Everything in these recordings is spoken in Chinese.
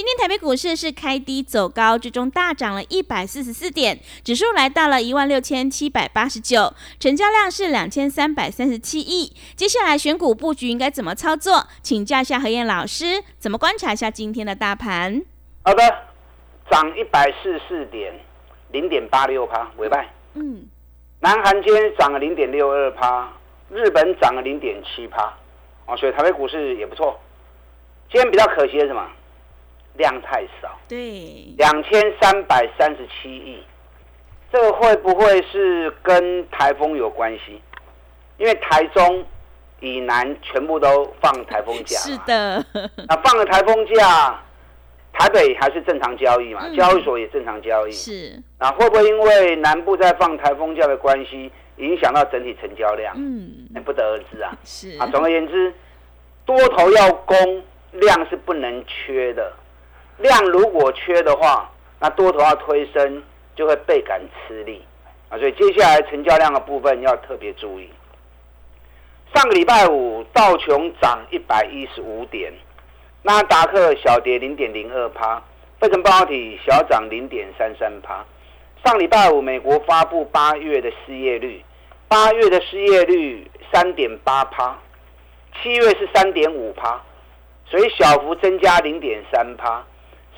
今天台北股市是开低走高，最终大涨了一百四十四点，指数来到了一万六千七百八十九，成交量是两千三百三十七亿。接下来选股布局应该怎么操作？请教一下何燕老师，怎么观察一下今天的大盘？好的，涨一百四十四点，零点八六趴，尾拜。嗯，南韩今天涨了零点六二趴，日本涨了零点七趴，哦，所以台北股市也不错。今天比较可惜的是什么？量太少，对，两千三百三十七亿，这个会不会是跟台风有关系？因为台中以南全部都放台风假，是的，那放了台风假，台北还是正常交易嘛，交易所也正常交易，是，那会不会因为南部在放台风假的关系，影响到整体成交量？嗯，不得而知啊。是啊，总而言之，多头要攻，量是不能缺的。量如果缺的话，那多头要推升就会倍感吃力啊！所以接下来成交量的部分要特别注意。上个礼拜五道琼涨一百一十五点，纳达克小跌零点零二趴，费城半导体小涨零点三三趴。上礼拜五美国发布八月的失业率，八月的失业率三点八趴，七月是三点五趴，所以小幅增加零点三趴。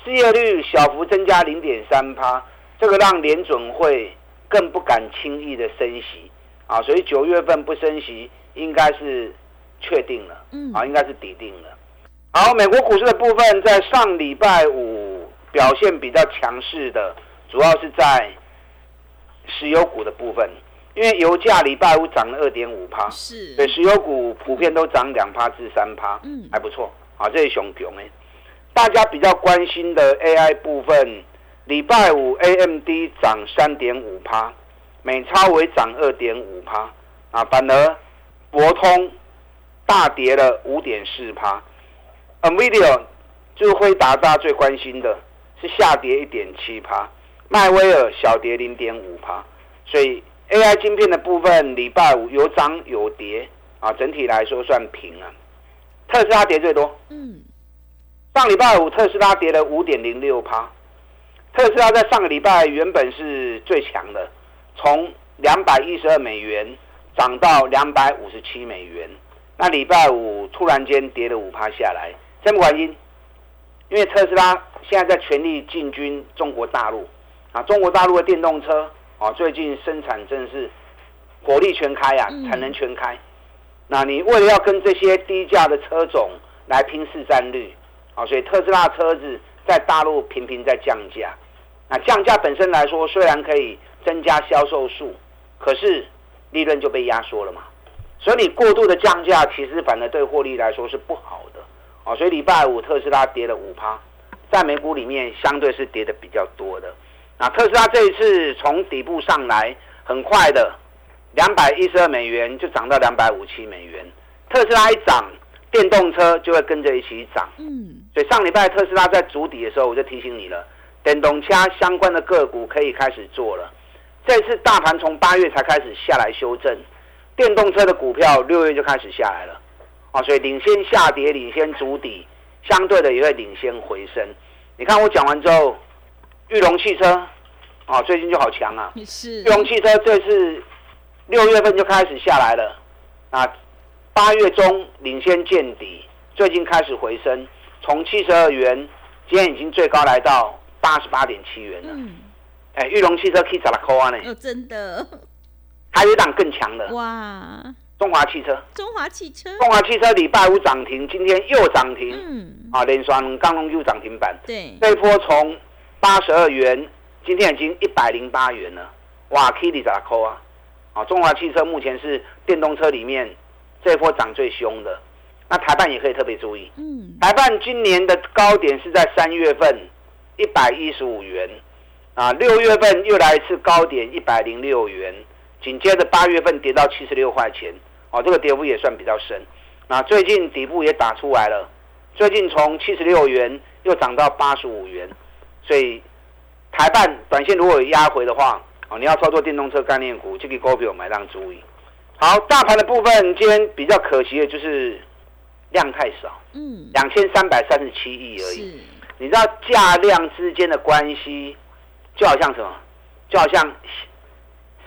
失业率小幅增加零点三趴，这个让联准会更不敢轻易的升息啊，所以九月份不升息应该是确定了，嗯，啊，应该是抵定了。好，美国股市的部分在上礼拜五表现比较强势的，主要是在石油股的部分，因为油价礼拜五涨了二点五趴，是，对，石油股普遍都涨两趴至三趴，嗯，还不错，啊，这是熊熊哎。大家比较关心的 AI 部分，礼拜五 AMD 涨三点五趴，美超为涨二点五趴，啊，反而博通大跌了五点四趴，NVIDIA 就是辉达大家最关心的是下跌一点七趴，迈威尔小跌零点五趴，所以 AI 晶片的部分礼拜五有涨有跌，啊，整体来说算平啊，特斯拉跌最多，嗯。上礼拜五，特斯拉跌了五点零六趴。特斯拉在上个礼拜原本是最强的，从两百一十二美元涨到两百五十七美元。那礼拜五突然间跌了五趴下来，什么原因？因为特斯拉现在在全力进军中国大陆啊，中国大陆的电动车啊，最近生产真是火力全开啊，产能全开。那你为了要跟这些低价的车种来拼市占率？啊，所以特斯拉车子在大陆频频在降价，那降价本身来说，虽然可以增加销售数，可是利润就被压缩了嘛。所以你过度的降价，其实反而对获利来说是不好的。啊，所以礼拜五特斯拉跌了五趴，在美股里面相对是跌的比较多的。那特斯拉这一次从底部上来，很快的，两百一十二美元就涨到两百五七美元。特斯拉一涨。电动车就会跟着一起涨，嗯，所以上礼拜特斯拉在主底的时候，我就提醒你了，电动车相关的个股可以开始做了。这次大盘从八月才开始下来修正，电动车的股票六月就开始下来了，啊，所以领先下跌，领先主底，相对的也会领先回升。你看我讲完之后，玉龙汽车，啊，最近就好强啊，是玉龙汽车这次六月份就开始下来了，啊。八月中领先见底，最近开始回升，从七十二元，今天已经最高来到八十八点七元了。嗯，哎，玉龙汽车可以找到扣啊呢？哦，真的。还有一档更强的哇！中华汽车。中华汽车。中华汽车礼拜五涨停，今天又涨停。嗯。啊，连双刚龙又涨停板。对。这一波从八十二元，今天已经一百零八元了。哇，K 里咋扣啊？啊，中华汽车目前是电动车里面这波涨最凶的。那台办也可以特别注意，嗯，台办今年的高点是在三月份一百一十五元，啊，六月份又来一次高点一百零六元，紧接着八月份跌到七十六块钱，哦，这个跌幅也算比较深。那最近底部也打出来了，最近从七十六元又涨到八十五元，所以台办短线如果有压回的话，哦，你要操作电动车概念股，就给股票买让注意。好，大盘的部分今天比较可惜的就是量太少，嗯，两千三百三十七亿而已。你知道价量之间的关系，就好像什么？就好像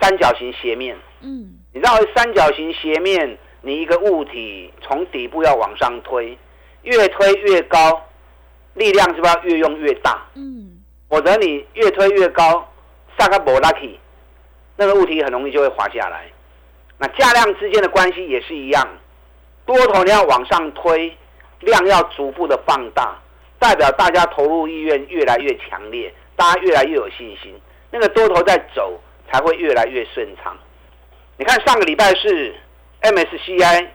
三角形斜面，嗯，你知道三角形斜面？你一个物体从底部要往上推，越推越高，力量是不是要越用越大？嗯，否则你越推越高，萨克伯拉 y，那个物体很容易就会滑下来。那价量之间的关系也是一样，多头你要往上推，量要逐步的放大，代表大家投入意愿越来越强烈，大家越来越有信心，那个多头在走才会越来越顺畅。你看上个礼拜是。MSCI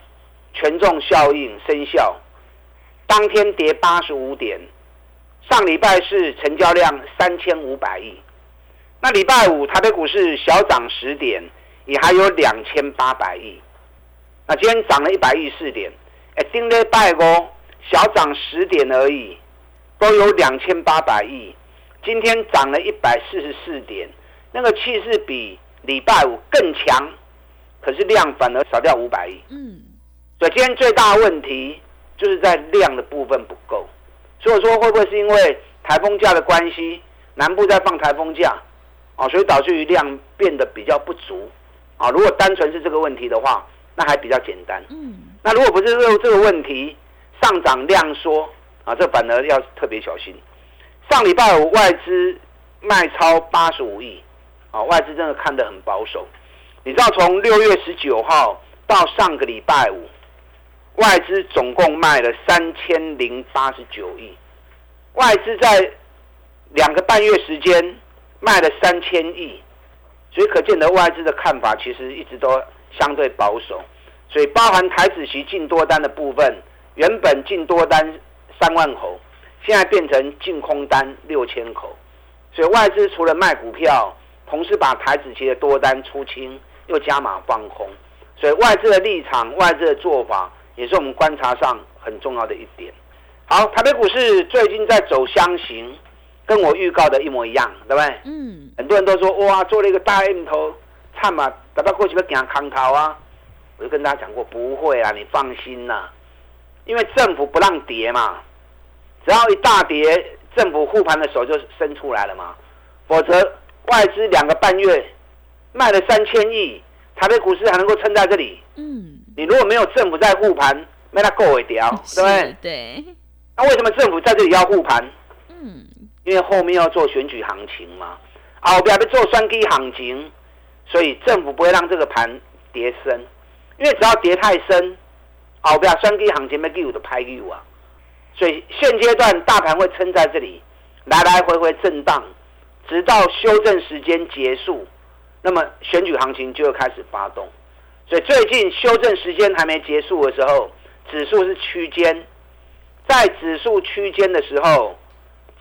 权重效应生效，当天跌八十五点。上礼拜是成交量三千五百亿，那礼拜五台北股市小涨十点，也还有两千八百亿。那今天涨了一百亿四点，哎，今天拜哦，小涨十点而已，都有两千八百亿。今天涨了一百四十四点，那个气势比礼拜五更强。可是量反而少掉五百亿，嗯，所以今天最大的问题就是在量的部分不够，所以说会不会是因为台风假的关系，南部在放台风假，啊，所以导致于量变得比较不足，啊，如果单纯是这个问题的话，那还比较简单，嗯，那如果不是这这个问题，上涨量缩，啊，这反而要特别小心。上礼拜五外资卖超八十五亿，啊，外资真的看得很保守。你知道从六月十九号到上个礼拜五，外资总共卖了三千零八十九亿，外资在两个半月时间卖了三千亿，所以可见的外资的看法其实一直都相对保守，所以包含台子期进多单的部分，原本进多单三万口，现在变成净空单六千口，所以外资除了卖股票，同时把台子期的多单出清。又加码放空，所以外资的立场、外资的做法，也是我们观察上很重要的一点。好，台北股市最近在走箱型，跟我预告的一模一样，对不对？嗯。很多人都说哇，做了一个大 M 头，差嘛，打到过去要行康头啊。我就跟大家讲过，不会啊，你放心呐，因为政府不让跌嘛，只要一大跌，政府护盘的手就伸出来了嘛，否则外资两个半月。卖了三千亿，台北股市还能够撑在这里。嗯，你如果没有政府在护盘，没它够一掉，对不对？对。那为什么政府在这里要护盘？因为后面要做选举行情嘛。啊，我不要做双低行情，所以政府不会让这个盘跌深，因为只要跌太深，啊，我不要双低行情没给我的拍给我啊。所以现阶段大盘会撑在这里，来来回回震荡，直到修正时间结束。那么选举行情就会开始发动，所以最近修正时间还没结束的时候，指数是区间，在指数区间的时候，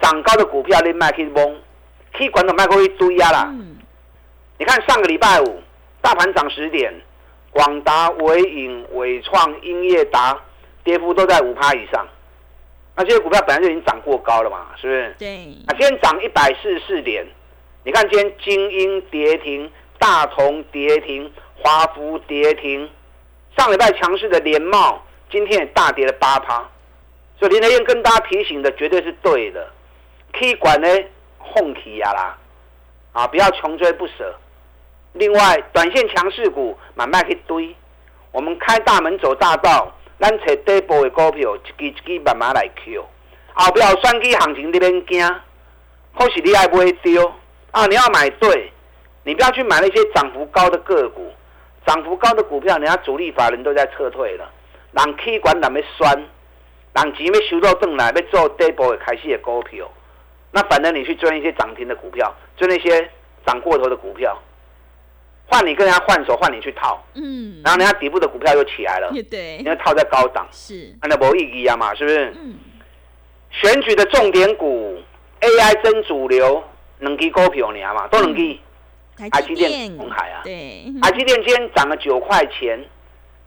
涨高的股票你卖可以崩，可以管到卖过一堆呀啦。你看上个礼拜五，大盘涨十点，广达、伟影、伟创、英业达跌幅都在五趴以上，那这些股票本来就已经涨过高了嘛，是不是？对。啊，今天涨一百四十四点。你看，今天精英跌停，大同跌停，华福跌停。上礼拜强势的联茂，今天也大跌了八趴。所以林德燕跟大家提醒的绝对是对的，气管呢，哄起啊啦，啊，不要穷追不舍。另外，短线强势股买卖去堆，我们开大门走大道，咱找底部的股票，一支一支慢慢来 Q。后不要双击行情，你免惊，或许你还不会丢。啊，你要买对，你不要去买那些涨幅高的个股，涨幅高的股票，人家主力法人都在撤退了，人气管人要酸，人钱要收到转来，要做底部的开始的股票，那反正你去追一些涨停的股票，追那些涨过头的股票，换你跟人家换手，换你去套，嗯，然后人家底部的股票又起来了，对，因为套在高档，是，那没意义啊嘛，是不是？嗯，选举的重点股，AI 真主流，能给股票你啊嘛，都能给。台积电、红海啊，对，台积电今天涨了九块钱，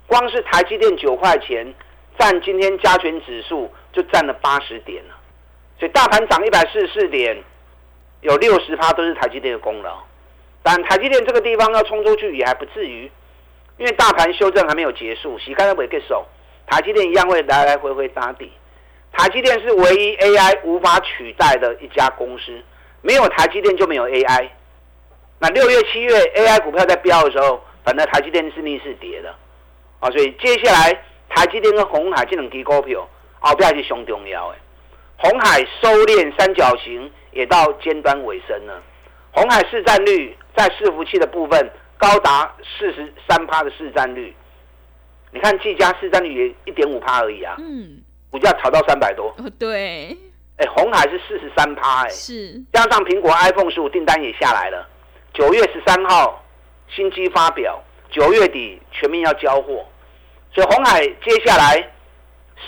光是台积电九块钱，占今天加权指数就占了八十点了，所以大盘涨一百四十四点，有六十趴都是台积电的功劳。但台积电这个地方要冲出去也还不至于，因为大盘修正还没有结束，洗干了尾个手，台积电一样会来来回回打底。台积电是唯一 AI 无法取代的一家公司，没有台积电就没有 AI。那六月、七月 AI 股票在飙的时候，反正台积电是逆势跌的，啊，所以接下来台积电跟红海这两支股票，后边是相重要的。红海收敛三角形也到尖端尾声了，红海市占率。在伺服器的部分高达四十三趴的市占率，你看技嘉市占率也一点五趴而已啊，嗯，股价炒到三百多，哦对，哎红海是四十三趴哎，是，加上苹果 iPhone 十五订单也下来了，九月十三号新机发表，九月底全面要交货，所以红海接下来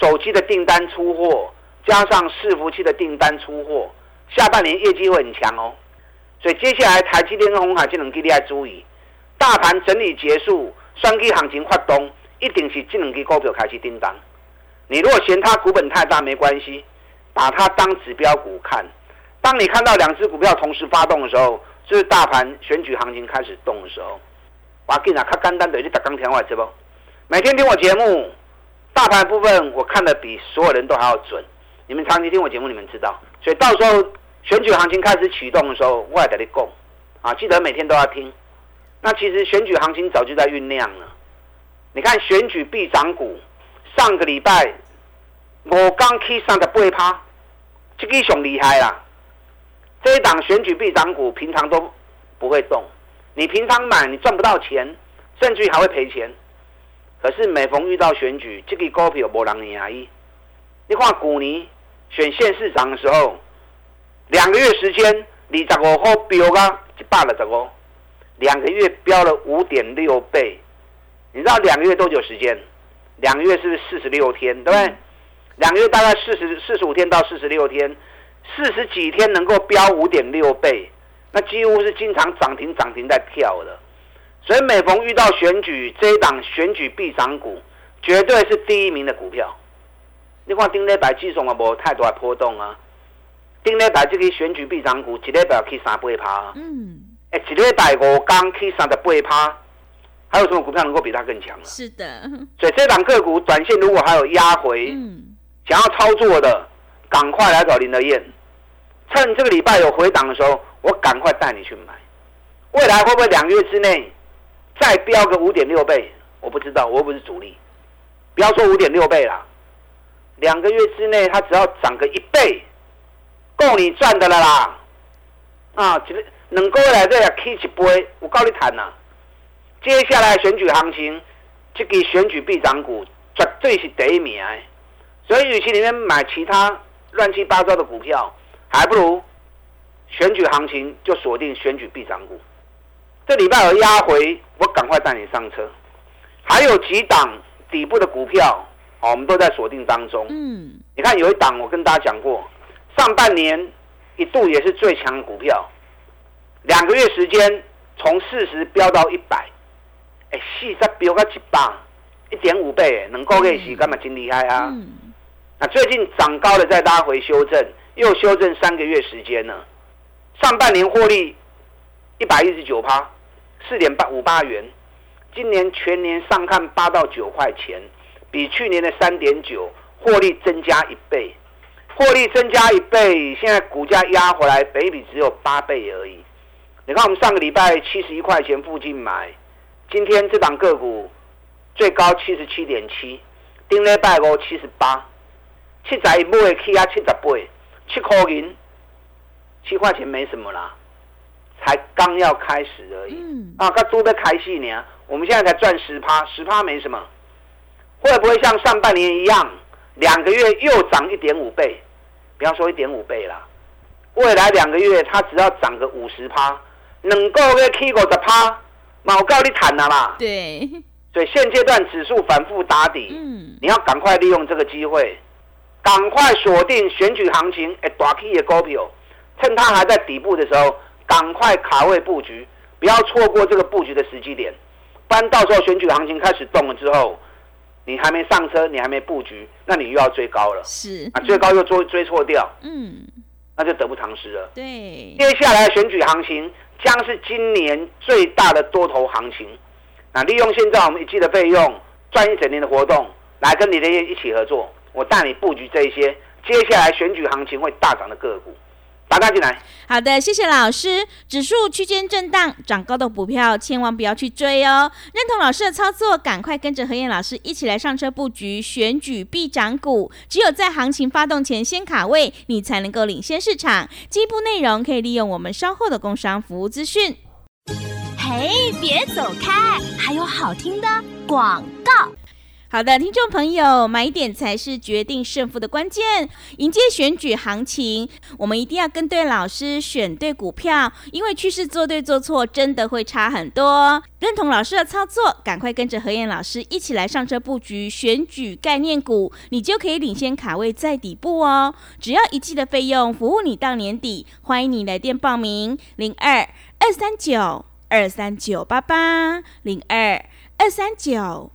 手机的订单出货，加上伺服器的订单出货，下半年业绩会很强哦。所以接下来台积电跟红海这两支你要注意，大盘整理结束，双基行情发动，一定是这两支股票开始叮当。你如果嫌它股本太大没关系，把它当指标股看。当你看到两只股票同时发动的时候，就是大盘选举行情开始动的时候。我给你啊，看简单的，你打钢铁外资不？每天听我节目，大盘部分我看的比所有人都还要准。你们长期听我节目，你们知道。所以到时候。选举行情开始启动的时候，我也得你讲啊，记得每天都要听。那其实选举行情早就在酝酿了。你看选举必涨股，上个礼拜我刚起上的八趴，这个熊厉害啦。这一档选举必涨股平常都不会动，你平常买你赚不到钱，甚至还会赔钱。可是每逢遇到选举，这个股票无人赢啊！你看古尼选县市长的时候。两个月时间，你十五号飙啊，一百了十五，两个月飙了五点六倍。你知道两个月多久时间？两个月是四十六天？对不对？两个月大概四十四十五天到四十六天，四十几天能够飙五点六倍，那几乎是经常涨停涨停在跳的。所以每逢遇到选举，这一档选举必涨股，绝对是第一名的股票。你看丁磊白技术啊，无太大的波动啊。顶礼拜这个选举必涨股，一礼拜去三八趴。嗯，哎，一礼拜五刚去三十八趴，还有什么股票能够比它更强？是的，所以这档个股短线如果还有压回，嗯，想要操作的，赶快来找林德燕，趁这个礼拜有回档的时候，我赶快带你去买。未来会不会两个月之内再飙个五点六倍？我不知道，我又不是主力，不要说五点六倍啦，两个月之内它只要涨个一倍。够你赚的了啦！啊，其实两个月来这也起一杯，我告你谈呐。接下来选举行情，这个选举必涨股绝对是第一名。所以，与其里面买其他乱七八糟的股票，还不如选举行情就锁定选举必涨股。这礼拜有压回，我赶快带你上车。还有几档底部的股票，哦，我们都在锁定当中。嗯，你看有一档，我跟大家讲过。上半年一度也是最强的股票，两个月时间从四十飙到一百，哎，四十飙到一百，一点五倍，能够给洗干嘛？真厉害啊！那最近涨高了再拉回修正，又修正三个月时间了。上半年获利一百一十九趴，四点八五八元，今年全年上看八到九块钱，比去年的三点九获利增加一倍。获利增加一倍，现在股价压回来，北比只有八倍而已。你看，我们上个礼拜七十一块钱附近买，今天这档个股最高七十七点七，顶礼拜五七十八，七仔一买起啊七十八，七块银，七块钱没什么啦，才刚要开始而已。嗯。啊，刚都在开戏呢，我们现在才赚十趴，十趴没什么，会不会像上半年一样，两个月又涨一点五倍？不要说一点五倍啦，未来两个月它只要涨个五十趴，能够个 K 五十趴，我告你谈了啦。对，所以现阶段指数反复打底，嗯，你要赶快利用这个机会，赶快锁定选举行情，哎，大 K 的股票，趁它还在底部的时候，赶快卡位布局，不要错过这个布局的时机点，不然到时候选举行情开始动了之后。你还没上车，你还没布局，那你又要追高了。是啊，追高又追追错掉，嗯，那就得不偿失了。对，接下来选举行情将是今年最大的多头行情。那利用现在我们一季的费用，赚一整年的活动，来跟你的一起合作，我带你布局这一些接下来选举行情会大涨的个股。打大进来，好的，谢谢老师。指数区间震荡，涨高的股票千万不要去追哦。认同老师的操作，赶快跟着何燕老师一起来上车布局选举必涨股。只有在行情发动前先卡位，你才能够领先市场。进一步内容可以利用我们稍后的工商服务资讯。嘿，别走开，还有好听的广告。好的，听众朋友，买点才是决定胜负的关键。迎接选举行情，我们一定要跟对老师，选对股票，因为趋势做对做错真的会差很多。认同老师的操作，赶快跟着何燕老师一起来上车布局选举概念股，你就可以领先卡位在底部哦。只要一季的费用，服务你到年底。欢迎你来电报名：零二二三九二三九八八零二二三九。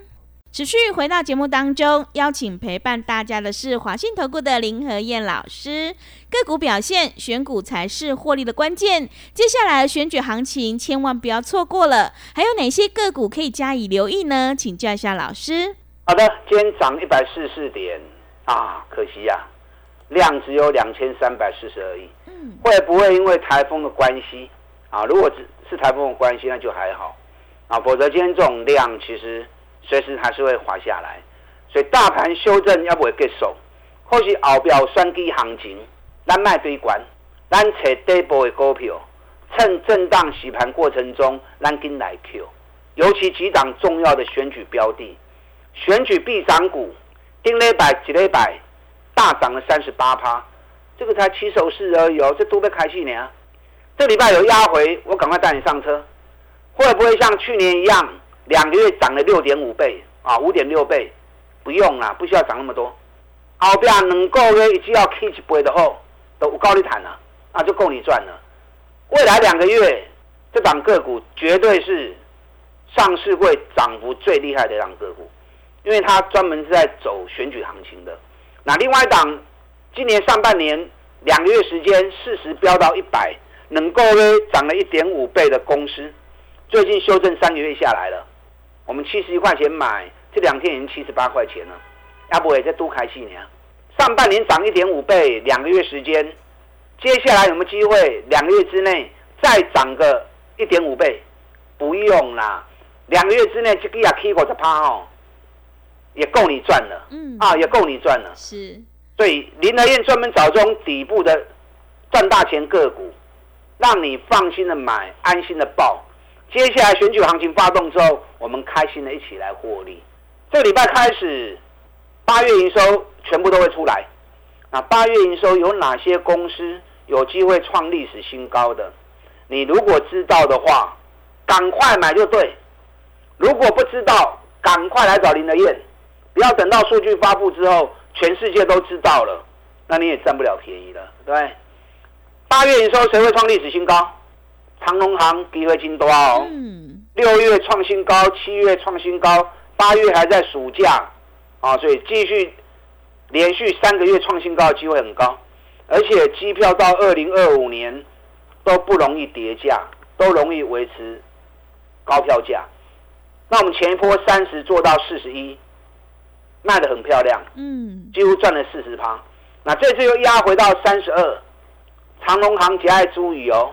持续回到节目当中，邀请陪伴大家的是华信投顾的林和燕老师。个股表现，选股才是获利的关键。接下来选举行情，千万不要错过了。还有哪些个股可以加以留意呢？请教一下老师。好的，今天涨一百四十四点啊，可惜呀，量只有两千三百四十而已。嗯，会不会因为台风的关系啊？如果只是台风的关系，那就还好啊。否则今天这种量，其实。随时还是会滑下来，所以大盘修正要不会结束，或许后表双低行情，咱卖堆关，咱找底部的股票，趁震荡洗盘过程中，咱跟来 Q，尤其几档重要的选举标的，选举必涨股，丁礼拜几礼拜大涨了三十八趴，这个才起手式而已哦，这都被开戏呢。这礼拜有压回，我赶快带你上车，会不会像去年一样？两个月涨了六点五倍啊，五点六倍，不用啦，不需要涨那么多。后边两个月只要 K 一倍的后，都高利谈了，那就够你赚了。未来两个月，这档个股绝对是上市会涨幅最厉害的一档个股，因为它专门是在走选举行情的。那另外一档，今年上半年两个月时间，市值飙到一百，能够呢涨了一点五倍的公司，最近修正三个月下来了。我们七十一块钱买，这两天已经七十八块钱了，要不也在多开心呢？上半年涨一点五倍，两个月时间，接下来有没有机会两个月之内再涨个一点五倍？不用啦，两个月之内这个也 K 过十趴哦，也够你赚了。嗯，啊，也够你赚了。是，所以林德燕专门找这种底部的赚大钱个股，让你放心的买，安心的报。接下来选举行情发动之后，我们开心的一起来获利。这个礼拜开始，八月营收全部都会出来。那八月营收有哪些公司有机会创历史新高？的，你如果知道的话，赶快买就对。如果不知道，赶快来找林德燕，不要等到数据发布之后，全世界都知道了，那你也占不了便宜了，对八月营收谁会创历史新高？长隆行机会金多哦，六月创新高，七月创新高，八月还在暑假啊，所以继续连续三个月创新高的机会很高，而且机票到二零二五年都不容易跌价，都容易维持高票价。那我们前一波三十做到四十一，卖的很漂亮，嗯，几乎赚了四十趴。那这次又压回到三十二，长隆行节爱注意哦。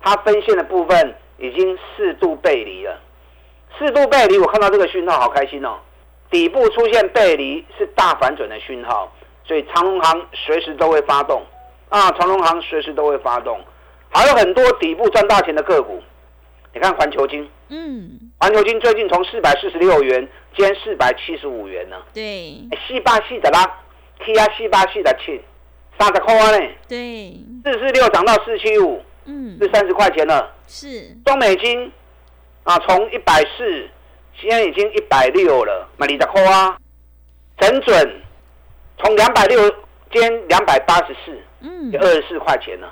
它分线的部分已经四度背离了，四度背离，我看到这个讯号好开心哦。底部出现背离是大反转的讯号，所以长隆行随时都会发动啊，长隆行随时都会发动，还有很多底部赚大钱的个股。你看环球金，嗯，环球金最近从四百四十六元，今天四百七十五元呢。对，四八四的啦，K 啊四八四的七，三十块呢。对，四四六涨到四七五，嗯，是三十块钱了。是，中美金啊，从一百四。现在已经一百六了，买你的扣啊，整准从两百六兼两百八十四，嗯，二十四块钱了。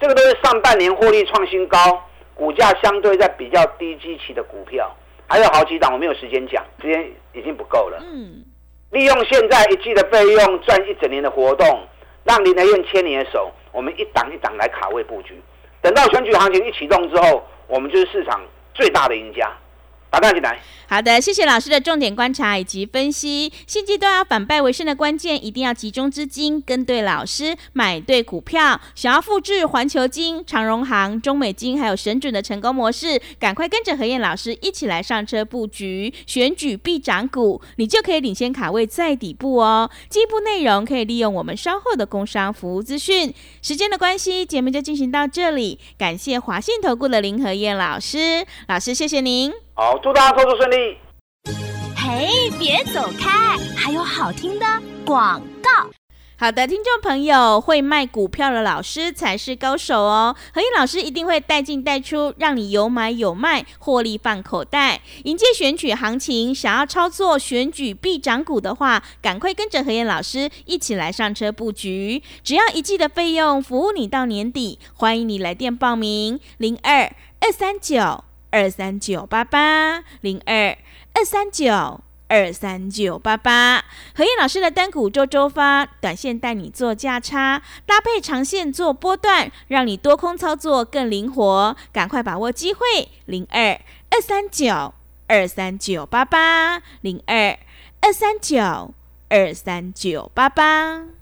这个都是上半年获利创新高，股价相对在比较低基期的股票，还有好几档我没有时间讲，时间已经不够了。嗯，利用现在一季的费用赚一整年的活动，让林德燕牵你的手，我们一档一档来卡位布局，等到选举行情一启动之后，我们就是市场最大的赢家。打断进来。好的，谢谢老师的重点观察以及分析。现阶段要反败为胜的关键，一定要集中资金，跟对老师，买对股票。想要复制环球金、长荣行、中美金还有神准的成功模式，赶快跟着何燕老师一起来上车布局，选举必涨股，你就可以领先卡位在底部哦。进一步内容可以利用我们稍后的工商服务资讯。时间的关系，节目就进行到这里。感谢华信投顾的林何燕老师，老师谢谢您。好，祝大家操作顺利。嘿，别走开，还有好听的广告。好的，听众朋友，会卖股票的老师才是高手哦。何燕老师一定会带进带出，让你有买有卖，获利放口袋。迎接选举行情，想要操作选举必涨股的话，赶快跟着何燕老师一起来上车布局。只要一季的费用，服务你到年底。欢迎你来电报名：零二二三九。二三九八八零二二三九二三九八八，何燕老师的单股周周发，短线带你做价差，搭配长线做波段，让你多空操作更灵活。赶快把握机会，零二二三九二三九八八零二二三九二三九八八。